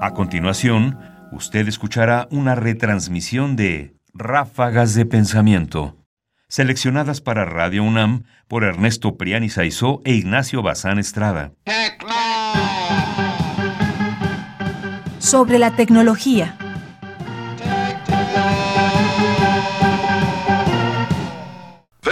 A continuación, usted escuchará una retransmisión de Ráfagas de Pensamiento, seleccionadas para Radio UNAM por Ernesto Priani Saizó e Ignacio Bazán Estrada. Sobre la tecnología.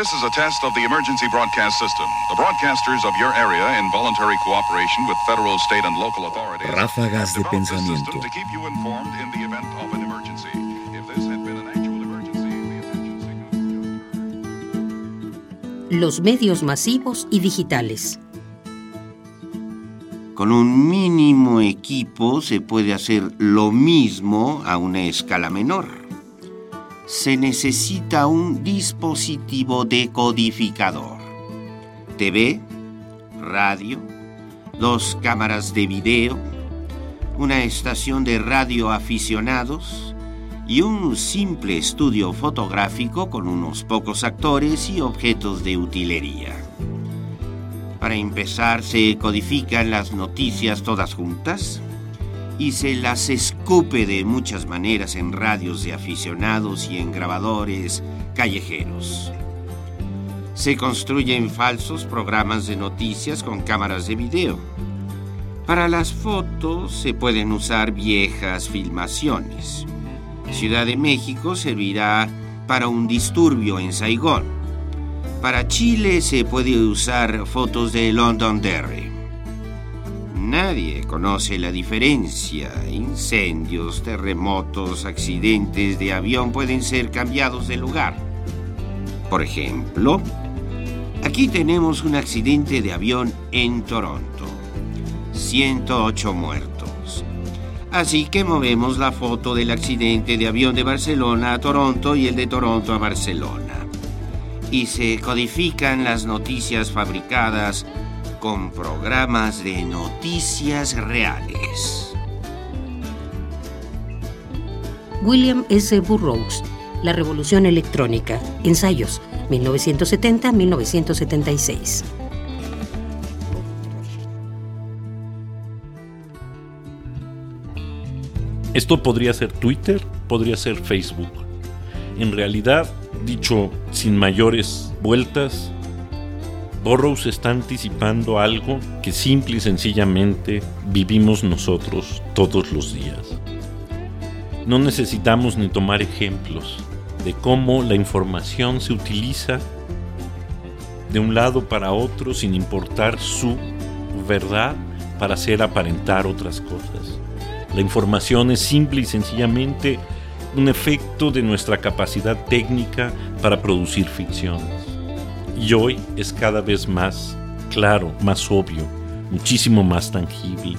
This is a test of the emergency broadcast system. The broadcasters of your area, in voluntary cooperation with federal, state, and local authorities, Ráfagas de pensamiento. system to keep you informed in the event of an emergency. If this had been an actual emergency, the attention signal Los medios masivos y digitales. Con un mínimo equipo se puede hacer lo mismo a una escala menor. Se necesita un dispositivo decodificador. TV, radio, dos cámaras de video, una estación de radio aficionados y un simple estudio fotográfico con unos pocos actores y objetos de utilería. Para empezar, se codifican las noticias todas juntas y se las escupe de muchas maneras en radios de aficionados y en grabadores callejeros. Se construyen falsos programas de noticias con cámaras de video. Para las fotos se pueden usar viejas filmaciones. Ciudad de México servirá para un disturbio en Saigón. Para Chile se puede usar fotos de Londonderry. Nadie conoce la diferencia. Incendios, terremotos, accidentes de avión pueden ser cambiados de lugar. Por ejemplo, aquí tenemos un accidente de avión en Toronto. 108 muertos. Así que movemos la foto del accidente de avión de Barcelona a Toronto y el de Toronto a Barcelona. Y se codifican las noticias fabricadas con programas de noticias reales. William S. Burroughs, La Revolución Electrónica, Ensayos, 1970-1976. Esto podría ser Twitter, podría ser Facebook. En realidad, dicho sin mayores vueltas, Burroughs está anticipando algo que simple y sencillamente vivimos nosotros todos los días. No necesitamos ni tomar ejemplos de cómo la información se utiliza de un lado para otro sin importar su verdad para hacer aparentar otras cosas. La información es simple y sencillamente un efecto de nuestra capacidad técnica para producir ficciones. Y hoy es cada vez más claro, más obvio, muchísimo más tangible.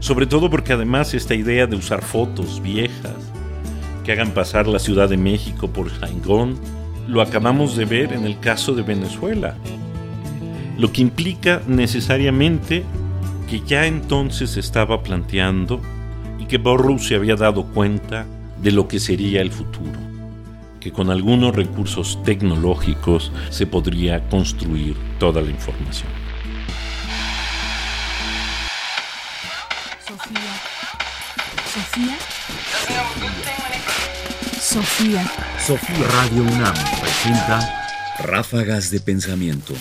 Sobre todo porque además esta idea de usar fotos viejas que hagan pasar la Ciudad de México por Saigón, lo acabamos de ver en el caso de Venezuela. Lo que implica necesariamente que ya entonces estaba planteando y que Burroughs se había dado cuenta de lo que sería el futuro, que con algunos recursos tecnológicos se podría construir toda la información. Sofía. Sofía. Sofía. Sofía Radio UNAM presenta Ráfagas de Pensamiento.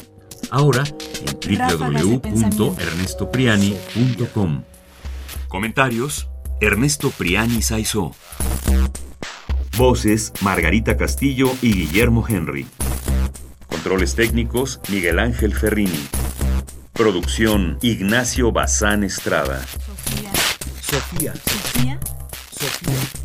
Ahora en www.ernestopriani.com. Comentarios: Ernesto Priani Saizó. Voces Margarita Castillo y Guillermo Henry. Controles técnicos Miguel Ángel Ferrini. Producción Ignacio Bazán Estrada. Sofía. Sofía. Sofía. Sofía.